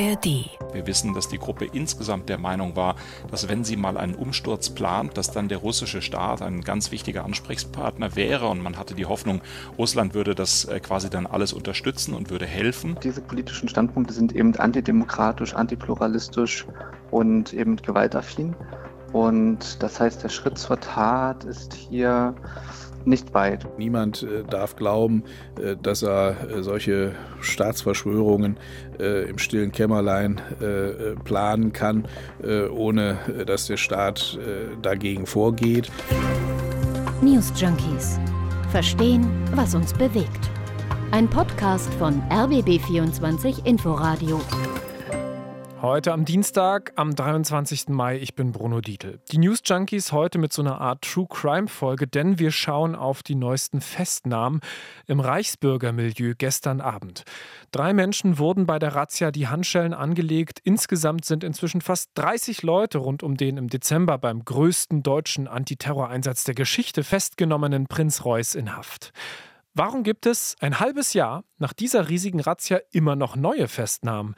ARD. Wir wissen, dass die Gruppe insgesamt der Meinung war, dass wenn sie mal einen Umsturz plant, dass dann der russische Staat ein ganz wichtiger Ansprechpartner wäre und man hatte die Hoffnung, Russland würde das äh, quasi dann alles unterstützen und würde helfen. Diese politischen Standpunkte sind eben antidemokratisch, antipluralistisch und eben gewaltaffin. Und das heißt, der Schritt zur Tat ist hier nicht weit. Niemand äh, darf glauben, äh, dass er äh, solche Staatsverschwörungen im stillen Kämmerlein planen kann, ohne dass der Staat dagegen vorgeht. News Junkies. Verstehen, was uns bewegt. Ein Podcast von RBB24 Inforadio. Heute am Dienstag, am 23. Mai, ich bin Bruno Dietl. Die News Junkies heute mit so einer Art True Crime Folge, denn wir schauen auf die neuesten Festnahmen im Reichsbürgermilieu gestern Abend. Drei Menschen wurden bei der Razzia die Handschellen angelegt. Insgesamt sind inzwischen fast 30 Leute rund um den im Dezember beim größten deutschen Antiterroreinsatz der Geschichte festgenommenen Prinz Reuß in Haft. Warum gibt es ein halbes Jahr nach dieser riesigen Razzia immer noch neue Festnahmen?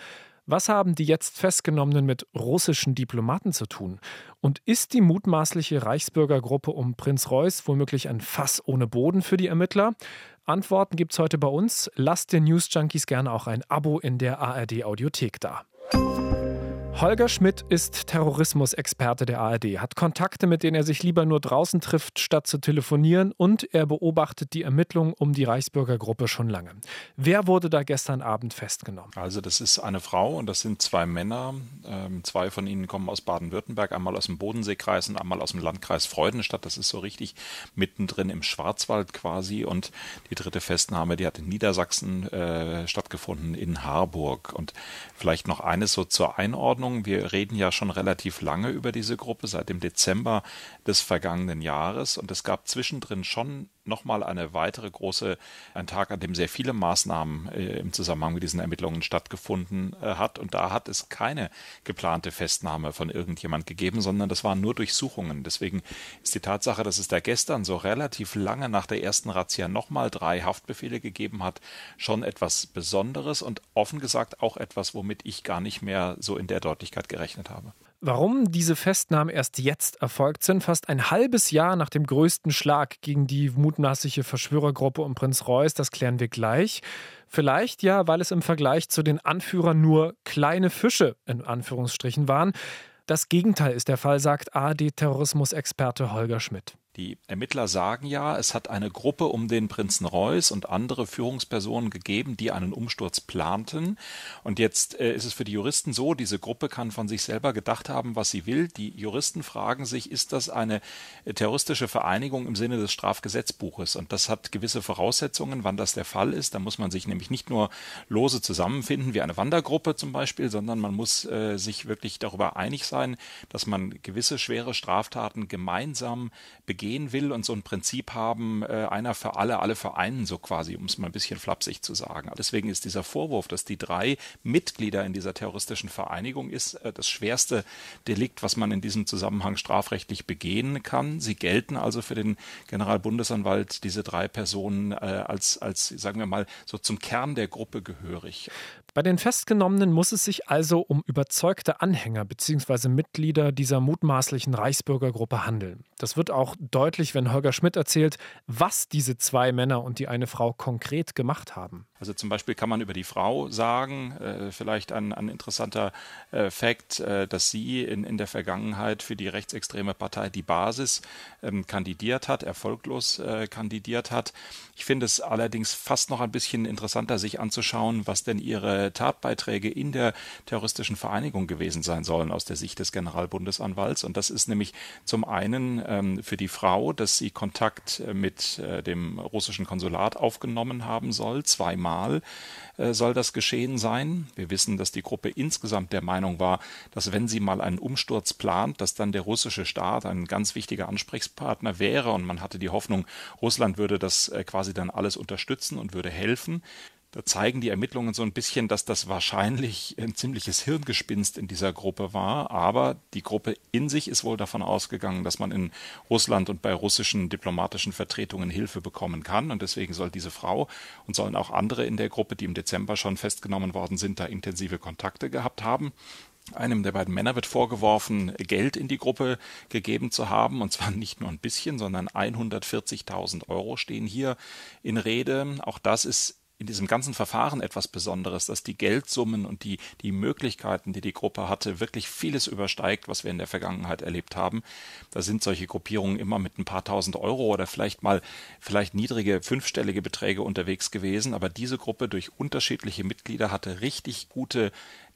Was haben die jetzt Festgenommenen mit russischen Diplomaten zu tun? Und ist die mutmaßliche Reichsbürgergruppe um Prinz Reuß womöglich ein Fass ohne Boden für die Ermittler? Antworten gibt es heute bei uns. Lasst den News Junkies gerne auch ein Abo in der ARD Audiothek da. Holger Schmidt ist Terrorismusexperte der ARD, hat Kontakte, mit denen er sich lieber nur draußen trifft, statt zu telefonieren und er beobachtet die Ermittlungen um die Reichsbürgergruppe schon lange. Wer wurde da gestern Abend festgenommen? Also das ist eine Frau und das sind zwei Männer. Ähm, zwei von ihnen kommen aus Baden-Württemberg, einmal aus dem Bodenseekreis und einmal aus dem Landkreis Freudenstadt. Das ist so richtig mittendrin im Schwarzwald quasi. Und die dritte Festnahme, die hat in Niedersachsen äh, stattgefunden, in Harburg. Und vielleicht noch eines so zur Einordnung. Ordnung. Wir reden ja schon relativ lange über diese Gruppe, seit dem Dezember des vergangenen Jahres. Und es gab zwischendrin schon nochmal eine weitere große, ein Tag, an dem sehr viele Maßnahmen äh, im Zusammenhang mit diesen Ermittlungen stattgefunden äh, hat. Und da hat es keine geplante Festnahme von irgendjemand gegeben, sondern das waren nur Durchsuchungen. Deswegen ist die Tatsache, dass es da gestern so relativ lange nach der ersten Razzia nochmal drei Haftbefehle gegeben hat, schon etwas Besonderes und offen gesagt auch etwas, womit ich gar nicht mehr so in der Deutlichkeit gerechnet habe. Warum diese Festnahmen erst jetzt erfolgt sind, fast ein halbes Jahr nach dem größten Schlag gegen die mutmaßliche Verschwörergruppe um Prinz Reuß, das klären wir gleich. Vielleicht ja, weil es im Vergleich zu den Anführern nur kleine Fische in Anführungsstrichen waren. Das Gegenteil ist der Fall, sagt AD-Terrorismusexperte Holger Schmidt. Die Ermittler sagen ja, es hat eine Gruppe um den Prinzen Reuß und andere Führungspersonen gegeben, die einen Umsturz planten. Und jetzt äh, ist es für die Juristen so, diese Gruppe kann von sich selber gedacht haben, was sie will. Die Juristen fragen sich, ist das eine äh, terroristische Vereinigung im Sinne des Strafgesetzbuches? Und das hat gewisse Voraussetzungen, wann das der Fall ist. Da muss man sich nämlich nicht nur lose zusammenfinden, wie eine Wandergruppe zum Beispiel, sondern man muss äh, sich wirklich darüber einig sein, dass man gewisse schwere Straftaten gemeinsam begehen gehen will und so ein Prinzip haben, äh, einer für alle, alle für einen, so quasi, um es mal ein bisschen flapsig zu sagen. Deswegen ist dieser Vorwurf, dass die drei Mitglieder in dieser terroristischen Vereinigung ist, äh, das schwerste Delikt, was man in diesem Zusammenhang strafrechtlich begehen kann. Sie gelten also für den Generalbundesanwalt, diese drei Personen, äh, als, als, sagen wir mal, so zum Kern der Gruppe gehörig. Bei den Festgenommenen muss es sich also um überzeugte Anhänger bzw. Mitglieder dieser mutmaßlichen Reichsbürgergruppe handeln. Das wird auch deutlich, wenn Holger Schmidt erzählt, was diese zwei Männer und die eine Frau konkret gemacht haben. Also zum Beispiel kann man über die Frau sagen, äh, vielleicht ein, ein interessanter äh, Fakt, äh, dass sie in, in der Vergangenheit für die rechtsextreme Partei Die Basis ähm, kandidiert hat, erfolglos äh, kandidiert hat. Ich finde es allerdings fast noch ein bisschen interessanter, sich anzuschauen, was denn ihre Tatbeiträge in der terroristischen Vereinigung gewesen sein sollen aus der Sicht des Generalbundesanwalts. Und das ist nämlich zum einen ähm, für die Frau, dass sie Kontakt äh, mit äh, dem russischen Konsulat aufgenommen haben soll, zweimal Mal äh, soll das geschehen sein. Wir wissen, dass die Gruppe insgesamt der Meinung war, dass wenn sie mal einen Umsturz plant, dass dann der russische Staat ein ganz wichtiger Ansprechpartner wäre und man hatte die Hoffnung, Russland würde das äh, quasi dann alles unterstützen und würde helfen. Da zeigen die Ermittlungen so ein bisschen, dass das wahrscheinlich ein ziemliches Hirngespinst in dieser Gruppe war. Aber die Gruppe in sich ist wohl davon ausgegangen, dass man in Russland und bei russischen diplomatischen Vertretungen Hilfe bekommen kann. Und deswegen soll diese Frau und sollen auch andere in der Gruppe, die im Dezember schon festgenommen worden sind, da intensive Kontakte gehabt haben. Einem der beiden Männer wird vorgeworfen, Geld in die Gruppe gegeben zu haben, und zwar nicht nur ein bisschen, sondern 140.000 Euro stehen hier in Rede. Auch das ist in diesem ganzen Verfahren etwas Besonderes, dass die Geldsummen und die, die Möglichkeiten, die die Gruppe hatte, wirklich vieles übersteigt, was wir in der Vergangenheit erlebt haben. Da sind solche Gruppierungen immer mit ein paar tausend Euro oder vielleicht mal vielleicht niedrige fünfstellige Beträge unterwegs gewesen, aber diese Gruppe durch unterschiedliche Mitglieder hatte richtig gute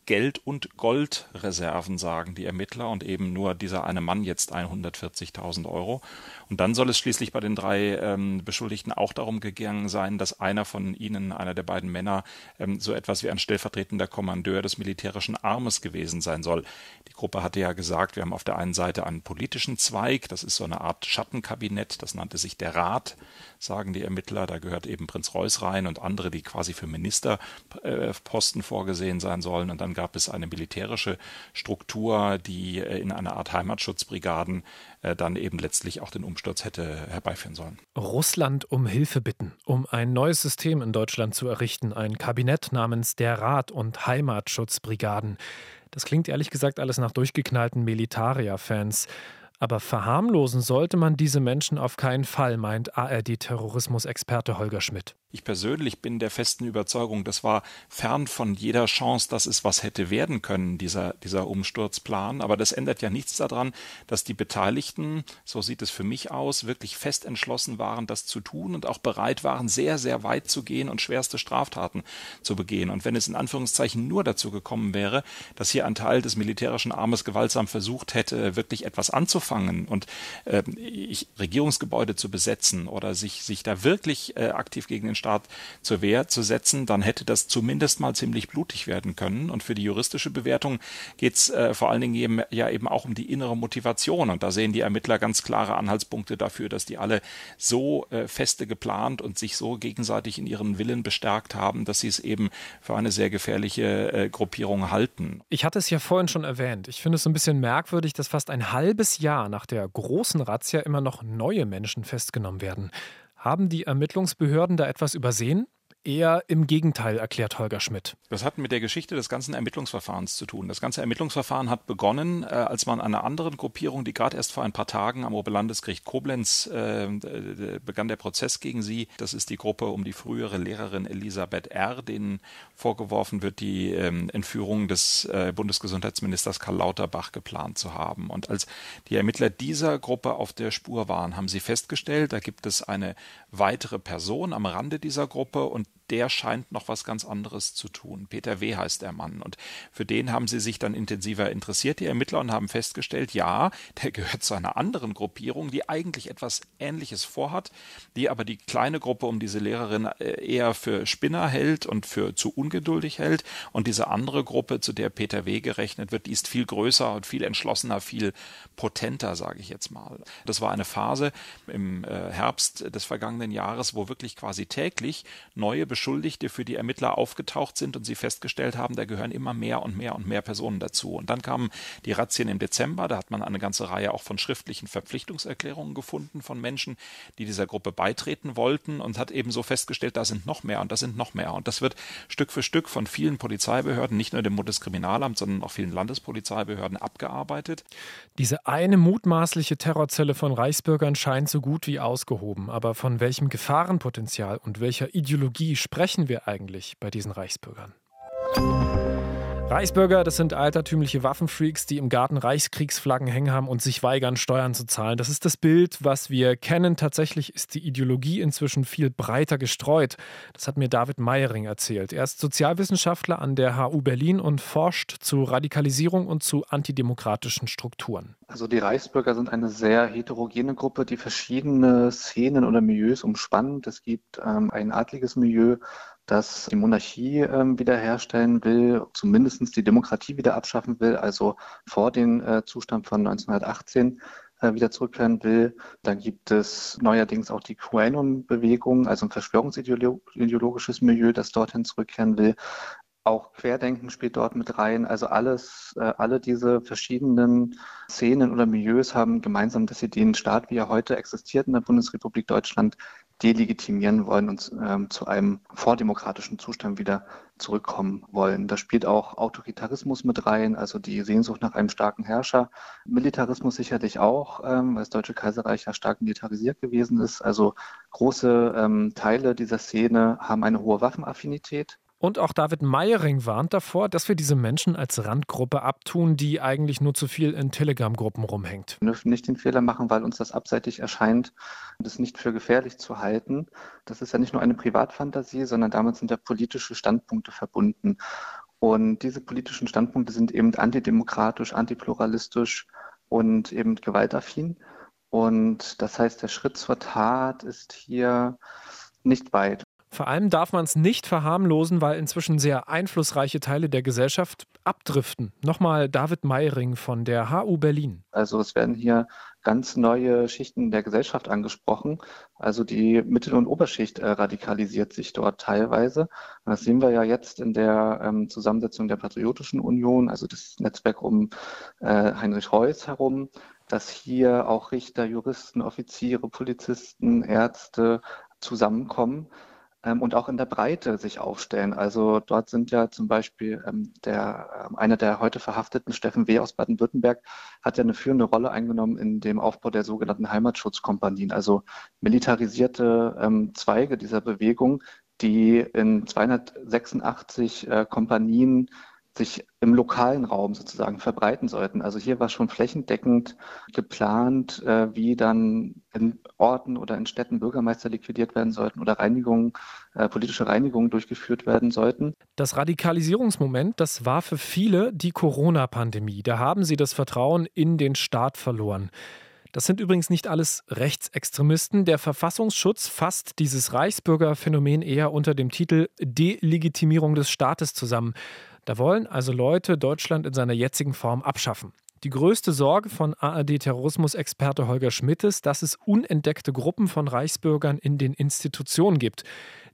Geld- und Goldreserven, sagen die Ermittler, und eben nur dieser eine Mann jetzt 140.000 Euro. Und dann soll es schließlich bei den drei ähm, Beschuldigten auch darum gegangen sein, dass einer von ihnen, einer der beiden Männer, ähm, so etwas wie ein stellvertretender Kommandeur des militärischen Armes gewesen sein soll. Die Gruppe hatte ja gesagt, wir haben auf der einen Seite einen politischen Zweig, das ist so eine Art Schattenkabinett, das nannte sich der Rat, sagen die Ermittler. Da gehört eben Prinz Reuß rein und andere, die quasi für Ministerposten vorgesehen sein sollen. Und dann gab es eine militärische Struktur, die äh, in einer Art Heimatschutzbrigaden äh, dann eben letztlich auch den Umsturz hätte herbeiführen sollen. Russland um Hilfe bitten, um ein neues System in Deutschland zu errichten, ein Kabinett namens der Rat und Heimatschutzbrigaden. Das klingt ehrlich gesagt alles nach durchgeknallten Militaria-Fans. Aber verharmlosen sollte man diese Menschen auf keinen Fall, meint ARD-Terrorismusexperte Holger Schmidt. Ich persönlich bin der festen Überzeugung, das war fern von jeder Chance, dass es was hätte werden können, dieser, dieser Umsturzplan. Aber das ändert ja nichts daran, dass die Beteiligten, so sieht es für mich aus, wirklich fest entschlossen waren, das zu tun und auch bereit waren, sehr, sehr weit zu gehen und schwerste Straftaten zu begehen. Und wenn es in Anführungszeichen nur dazu gekommen wäre, dass hier ein Teil des militärischen Armes gewaltsam versucht hätte, wirklich etwas anzufangen und äh, Regierungsgebäude zu besetzen oder sich, sich da wirklich äh, aktiv gegen den Staat zur Wehr zu setzen, dann hätte das zumindest mal ziemlich blutig werden können. Und für die juristische Bewertung geht es äh, vor allen Dingen eben, ja eben auch um die innere Motivation. Und da sehen die Ermittler ganz klare Anhaltspunkte dafür, dass die alle so äh, feste geplant und sich so gegenseitig in ihren Willen bestärkt haben, dass sie es eben für eine sehr gefährliche äh, Gruppierung halten. Ich hatte es ja vorhin schon erwähnt. Ich finde es so ein bisschen merkwürdig, dass fast ein halbes Jahr nach der großen Razzia immer noch neue Menschen festgenommen werden. Haben die Ermittlungsbehörden da etwas übersehen? Eher im Gegenteil, erklärt Holger Schmidt. Das hat mit der Geschichte des ganzen Ermittlungsverfahrens zu tun. Das ganze Ermittlungsverfahren hat begonnen, äh, als man einer anderen Gruppierung, die gerade erst vor ein paar Tagen am Oberlandesgericht Koblenz äh, begann der Prozess gegen sie. Das ist die Gruppe um die frühere Lehrerin Elisabeth R., denen vorgeworfen wird, die ähm, Entführung des äh, Bundesgesundheitsministers Karl Lauterbach geplant zu haben. Und als die Ermittler dieser Gruppe auf der Spur waren, haben sie festgestellt, da gibt es eine weitere Person am Rande dieser Gruppe und der scheint noch was ganz anderes zu tun. Peter W. heißt der Mann. Und für den haben sie sich dann intensiver interessiert, die Ermittler, und haben festgestellt, ja, der gehört zu einer anderen Gruppierung, die eigentlich etwas Ähnliches vorhat, die aber die kleine Gruppe um diese Lehrerin äh, eher für Spinner hält und für zu ungeduldig hält. Und diese andere Gruppe, zu der Peter W. gerechnet wird, die ist viel größer und viel entschlossener, viel potenter, sage ich jetzt mal. Das war eine Phase im äh, Herbst des vergangenen Jahres, wo wirklich quasi täglich neue Beschuldigte für die Ermittler aufgetaucht sind und sie festgestellt haben, da gehören immer mehr und mehr und mehr Personen dazu. Und dann kamen die Razzien im Dezember, da hat man eine ganze Reihe auch von schriftlichen Verpflichtungserklärungen gefunden von Menschen, die dieser Gruppe beitreten wollten und hat eben so festgestellt, da sind noch mehr und da sind noch mehr. Und das wird Stück für Stück von vielen Polizeibehörden, nicht nur dem Bundeskriminalamt, sondern auch vielen Landespolizeibehörden abgearbeitet. Diese eine mutmaßliche Terrorzelle von Reichsbürgern scheint so gut wie ausgehoben. Aber von welchem Gefahrenpotenzial und welcher Ideologie sprechen wir eigentlich bei diesen Reichsbürgern? Reichsbürger, das sind altertümliche Waffenfreaks, die im Garten Reichskriegsflaggen hängen haben und sich weigern, Steuern zu zahlen. Das ist das Bild, was wir kennen. Tatsächlich ist die Ideologie inzwischen viel breiter gestreut. Das hat mir David Meyering erzählt. Er ist Sozialwissenschaftler an der HU Berlin und forscht zu Radikalisierung und zu antidemokratischen Strukturen. Also die Reichsbürger sind eine sehr heterogene Gruppe, die verschiedene Szenen oder Milieus umspannt. Es gibt ähm, ein adliges Milieu, das die Monarchie ähm, wiederherstellen will, zumindest die Demokratie wieder abschaffen will, also vor den äh, Zustand von 1918 äh, wieder zurückkehren will. Dann gibt es neuerdings auch die QAnon-Bewegung, also ein verschwörungsideologisches Milieu, das dorthin zurückkehren will. Auch Querdenken spielt dort mit rein. Also alles, äh, alle diese verschiedenen Szenen oder Milieus haben gemeinsam, dass sie den Staat, wie er heute existiert in der Bundesrepublik Deutschland, delegitimieren wollen und ähm, zu einem vordemokratischen Zustand wieder zurückkommen wollen. Da spielt auch Autoritarismus mit rein, also die Sehnsucht nach einem starken Herrscher. Militarismus sicherlich auch, ähm, weil das Deutsche Kaiserreich ja stark militarisiert gewesen ist. Also große ähm, Teile dieser Szene haben eine hohe Waffenaffinität. Und auch David Meyering warnt davor, dass wir diese Menschen als Randgruppe abtun, die eigentlich nur zu viel in Telegram-Gruppen rumhängt. Wir dürfen nicht den Fehler machen, weil uns das abseitig erscheint, das nicht für gefährlich zu halten. Das ist ja nicht nur eine Privatfantasie, sondern damit sind ja politische Standpunkte verbunden. Und diese politischen Standpunkte sind eben antidemokratisch, antipluralistisch und eben gewaltaffin. Und das heißt, der Schritt zur Tat ist hier nicht weit. Vor allem darf man es nicht verharmlosen, weil inzwischen sehr einflussreiche Teile der Gesellschaft abdriften. Nochmal David Meiring von der HU Berlin. Also es werden hier ganz neue Schichten der Gesellschaft angesprochen. Also die Mittel- und Oberschicht äh, radikalisiert sich dort teilweise. Das sehen wir ja jetzt in der ähm, Zusammensetzung der Patriotischen Union, also das Netzwerk um äh, Heinrich Heuss herum, dass hier auch Richter, Juristen, Offiziere, Polizisten, Ärzte zusammenkommen und auch in der Breite sich aufstellen. Also dort sind ja zum Beispiel ähm, der, äh, einer der heute verhafteten, Steffen W. aus Baden-Württemberg, hat ja eine führende Rolle eingenommen in dem Aufbau der sogenannten Heimatschutzkompanien, also militarisierte ähm, Zweige dieser Bewegung, die in 286 äh, Kompanien sich im lokalen Raum sozusagen verbreiten sollten. Also hier war schon flächendeckend geplant, äh, wie dann in Orten oder in Städten Bürgermeister liquidiert werden sollten oder Reinigungen, äh, politische Reinigungen durchgeführt werden sollten. Das Radikalisierungsmoment, das war für viele die Corona-Pandemie. Da haben sie das Vertrauen in den Staat verloren. Das sind übrigens nicht alles Rechtsextremisten. Der Verfassungsschutz fasst dieses Reichsbürgerphänomen eher unter dem Titel Delegitimierung des Staates zusammen. Da wollen also Leute Deutschland in seiner jetzigen Form abschaffen. Die größte Sorge von ARD-Terrorismusexperte Holger Schmidt ist, dass es unentdeckte Gruppen von Reichsbürgern in den Institutionen gibt,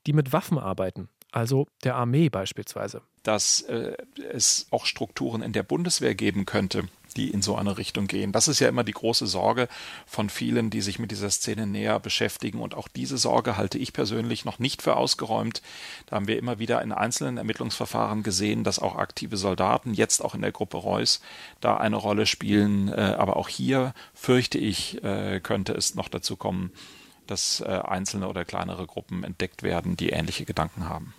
die mit Waffen arbeiten, also der Armee beispielsweise. Dass äh, es auch Strukturen in der Bundeswehr geben könnte, die in so eine Richtung gehen. Das ist ja immer die große Sorge von vielen, die sich mit dieser Szene näher beschäftigen. Und auch diese Sorge halte ich persönlich noch nicht für ausgeräumt. Da haben wir immer wieder in einzelnen Ermittlungsverfahren gesehen, dass auch aktive Soldaten, jetzt auch in der Gruppe Reuss, da eine Rolle spielen. Äh, aber auch hier fürchte ich, äh, könnte es noch dazu kommen, dass äh, einzelne oder kleinere Gruppen entdeckt werden, die ähnliche Gedanken haben.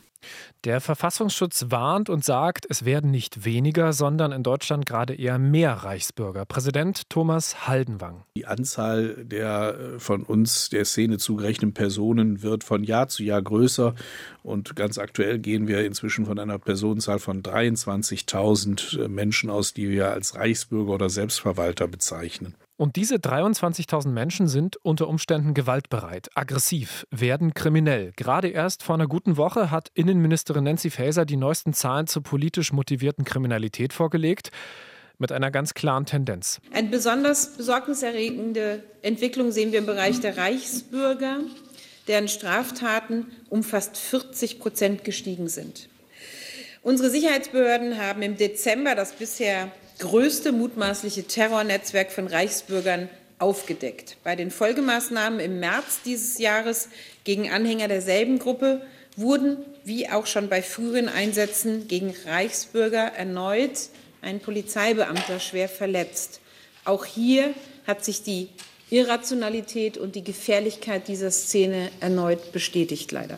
Der Verfassungsschutz warnt und sagt, es werden nicht weniger, sondern in Deutschland gerade eher mehr Reichsbürger. Präsident Thomas Haldenwang. Die Anzahl der äh, von uns der Szene zugerechneten Personen wird von Jahr zu Jahr größer und ganz aktuell gehen wir inzwischen von einer Personenzahl von 23.000 äh, Menschen aus, die wir als Reichsbürger oder Selbstverwalter bezeichnen. Und diese 23.000 Menschen sind unter Umständen gewaltbereit, aggressiv, werden kriminell. Gerade erst vor einer guten Woche hat Innenministerin Nancy Faeser die neuesten Zahlen zur politisch motivierten Kriminalität vorgelegt mit einer ganz klaren Tendenz. Eine besonders besorgniserregende Entwicklung sehen wir im Bereich der Reichsbürger, deren Straftaten um fast 40 Prozent gestiegen sind. Unsere Sicherheitsbehörden haben im Dezember das bisher größte mutmaßliche Terrornetzwerk von Reichsbürgern aufgedeckt. Bei den Folgemaßnahmen im März dieses Jahres gegen Anhänger derselben Gruppe wurden, wie auch schon bei früheren Einsätzen gegen Reichsbürger, erneut ein Polizeibeamter schwer verletzt. Auch hier hat sich die Irrationalität und die Gefährlichkeit dieser Szene erneut bestätigt, leider.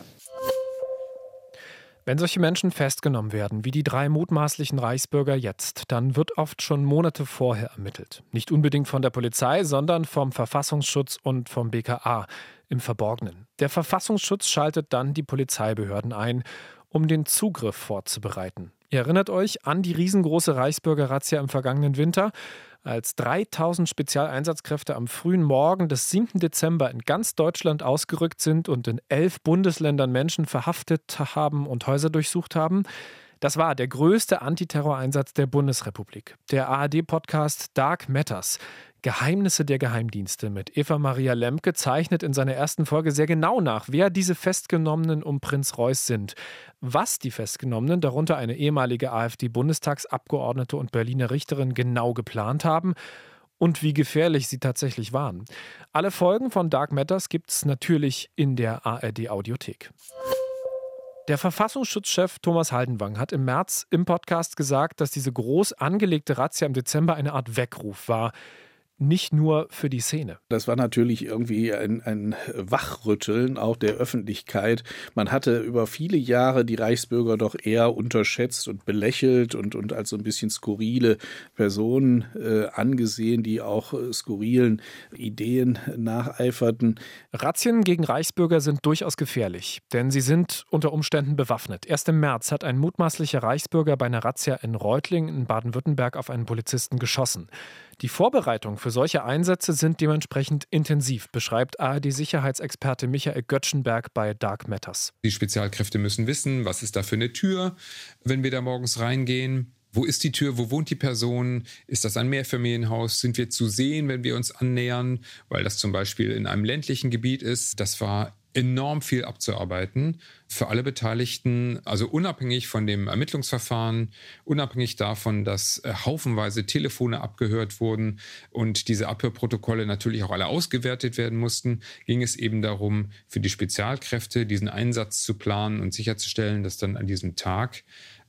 Wenn solche Menschen festgenommen werden, wie die drei mutmaßlichen Reichsbürger jetzt, dann wird oft schon Monate vorher ermittelt. Nicht unbedingt von der Polizei, sondern vom Verfassungsschutz und vom BKA im Verborgenen. Der Verfassungsschutz schaltet dann die Polizeibehörden ein, um den Zugriff vorzubereiten. Ihr erinnert euch an die riesengroße Reichsbürger-Razzia im vergangenen Winter? als 3000 Spezialeinsatzkräfte am frühen Morgen des 7. Dezember in ganz Deutschland ausgerückt sind und in elf Bundesländern Menschen verhaftet haben und Häuser durchsucht haben, Das war der größte Antiterroreinsatz der Bundesrepublik. Der ARD-Podcast Dark Matters. Geheimnisse der Geheimdienste mit Eva Maria Lemke zeichnet in seiner ersten Folge sehr genau nach, wer diese Festgenommenen um Prinz Reuß sind, was die Festgenommenen, darunter eine ehemalige AfD-Bundestagsabgeordnete und Berliner Richterin, genau geplant haben und wie gefährlich sie tatsächlich waren. Alle Folgen von Dark Matters gibt es natürlich in der ARD-Audiothek. Der Verfassungsschutzchef Thomas Haldenwang hat im März im Podcast gesagt, dass diese groß angelegte Razzia im Dezember eine Art Weckruf war nicht nur für die Szene. Das war natürlich irgendwie ein, ein Wachrütteln auch der Öffentlichkeit. Man hatte über viele Jahre die Reichsbürger doch eher unterschätzt und belächelt und, und als so ein bisschen skurrile Personen äh, angesehen, die auch äh, skurrilen Ideen nacheiferten. Razzien gegen Reichsbürger sind durchaus gefährlich, denn sie sind unter Umständen bewaffnet. Erst im März hat ein mutmaßlicher Reichsbürger bei einer Razzia in Reutling in Baden-Württemberg auf einen Polizisten geschossen. Die Vorbereitungen für solche Einsätze sind dementsprechend intensiv, beschreibt ARD-Sicherheitsexperte Michael Göttschenberg bei Dark Matters. Die Spezialkräfte müssen wissen, was ist da für eine Tür, wenn wir da morgens reingehen. Wo ist die Tür? Wo wohnt die Person? Ist das ein Mehrfamilienhaus? Sind wir zu sehen, wenn wir uns annähern? Weil das zum Beispiel in einem ländlichen Gebiet ist. Das war enorm viel abzuarbeiten für alle Beteiligten, also unabhängig von dem Ermittlungsverfahren, unabhängig davon, dass äh, haufenweise Telefone abgehört wurden und diese Abhörprotokolle natürlich auch alle ausgewertet werden mussten, ging es eben darum, für die Spezialkräfte diesen Einsatz zu planen und sicherzustellen, dass dann an diesem Tag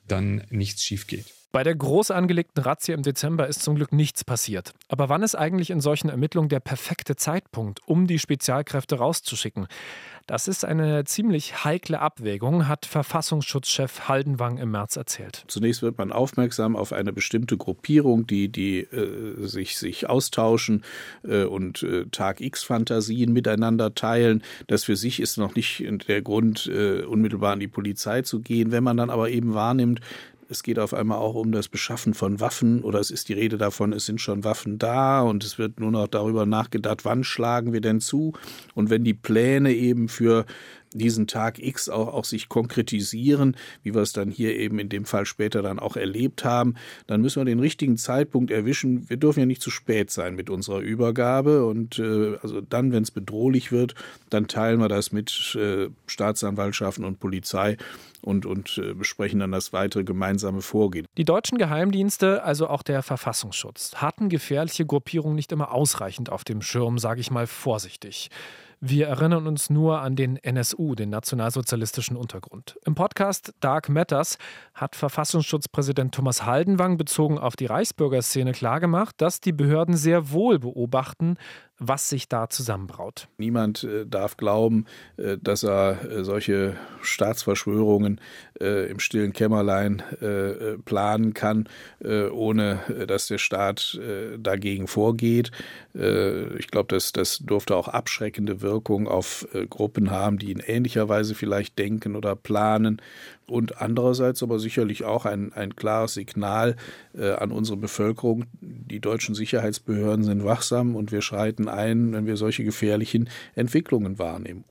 dann nichts schief geht. Bei der groß angelegten Razzia im Dezember ist zum Glück nichts passiert. Aber wann ist eigentlich in solchen Ermittlungen der perfekte Zeitpunkt, um die Spezialkräfte rauszuschicken? Das ist eine ziemlich heikle Abwägung, hat Verfassungsschutzchef Haldenwang im März erzählt. Zunächst wird man aufmerksam auf eine bestimmte Gruppierung, die, die äh, sich, sich austauschen äh, und äh, Tag X-Fantasien miteinander teilen. Das für sich ist noch nicht der Grund, äh, unmittelbar an die Polizei zu gehen. Wenn man dann aber eben wahrnimmt, es geht auf einmal auch um das Beschaffen von Waffen oder es ist die Rede davon, es sind schon Waffen da und es wird nur noch darüber nachgedacht, wann schlagen wir denn zu. Und wenn die Pläne eben für diesen Tag X auch, auch sich konkretisieren, wie wir es dann hier eben in dem Fall später dann auch erlebt haben, dann müssen wir den richtigen Zeitpunkt erwischen. Wir dürfen ja nicht zu spät sein mit unserer Übergabe und äh, also dann, wenn es bedrohlich wird, dann teilen wir das mit äh, Staatsanwaltschaften und Polizei und, und äh, besprechen dann das weitere gemeinsame Vorgehen. Die deutschen Geheimdienste, also auch der Verfassungsschutz, hatten gefährliche Gruppierungen nicht immer ausreichend auf dem Schirm, sage ich mal vorsichtig. Wir erinnern uns nur an den NSU, den nationalsozialistischen Untergrund. Im Podcast Dark Matters hat Verfassungsschutzpräsident Thomas Haldenwang bezogen auf die Reichsbürgerszene klargemacht, dass die Behörden sehr wohl beobachten, was sich da zusammenbraut. Niemand äh, darf glauben, äh, dass er äh, solche Staatsverschwörungen im stillen Kämmerlein planen kann, ohne dass der Staat dagegen vorgeht. ich glaube, das, das durfte auch abschreckende Wirkung auf Gruppen haben, die in ähnlicher Weise vielleicht denken oder planen und andererseits aber sicherlich auch ein, ein klares Signal äh, an unsere Bevölkerung. Die deutschen Sicherheitsbehörden sind wachsam und wir schreiten ein, wenn wir solche gefährlichen Entwicklungen wahrnehmen.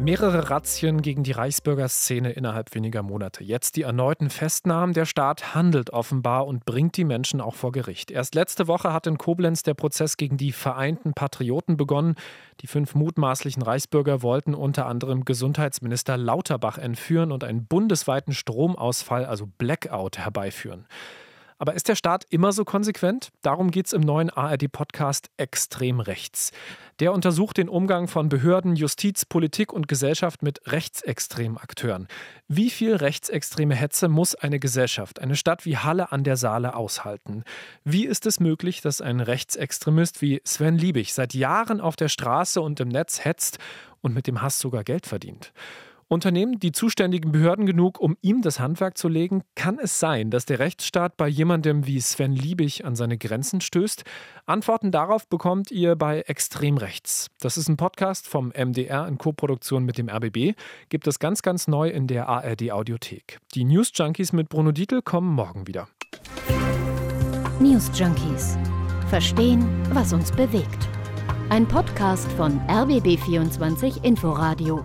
Mehrere Razzien gegen die Reichsbürgerszene innerhalb weniger Monate. Jetzt die erneuten Festnahmen. Der Staat handelt offenbar und bringt die Menschen auch vor Gericht. Erst letzte Woche hat in Koblenz der Prozess gegen die Vereinten Patrioten begonnen. Die fünf mutmaßlichen Reichsbürger wollten unter anderem Gesundheitsminister Lauterbach entführen und einen bundesweiten Stromausfall, also Blackout, herbeiführen. Aber ist der Staat immer so konsequent? Darum geht es im neuen ARD-Podcast Extrem Rechts. Der untersucht den Umgang von Behörden, Justiz, Politik und Gesellschaft mit rechtsextremen Akteuren. Wie viel rechtsextreme Hetze muss eine Gesellschaft, eine Stadt wie Halle an der Saale aushalten? Wie ist es möglich, dass ein Rechtsextremist wie Sven Liebig seit Jahren auf der Straße und im Netz hetzt und mit dem Hass sogar Geld verdient? Unternehmen die zuständigen Behörden genug, um ihm das Handwerk zu legen? Kann es sein, dass der Rechtsstaat bei jemandem wie Sven Liebig an seine Grenzen stößt? Antworten darauf bekommt ihr bei Extrem Rechts. Das ist ein Podcast vom MDR in Koproduktion mit dem RBB. Gibt es ganz, ganz neu in der ARD Audiothek. Die News Junkies mit Bruno Dietl kommen morgen wieder. News Junkies. Verstehen, was uns bewegt. Ein Podcast von RBB24 Inforadio.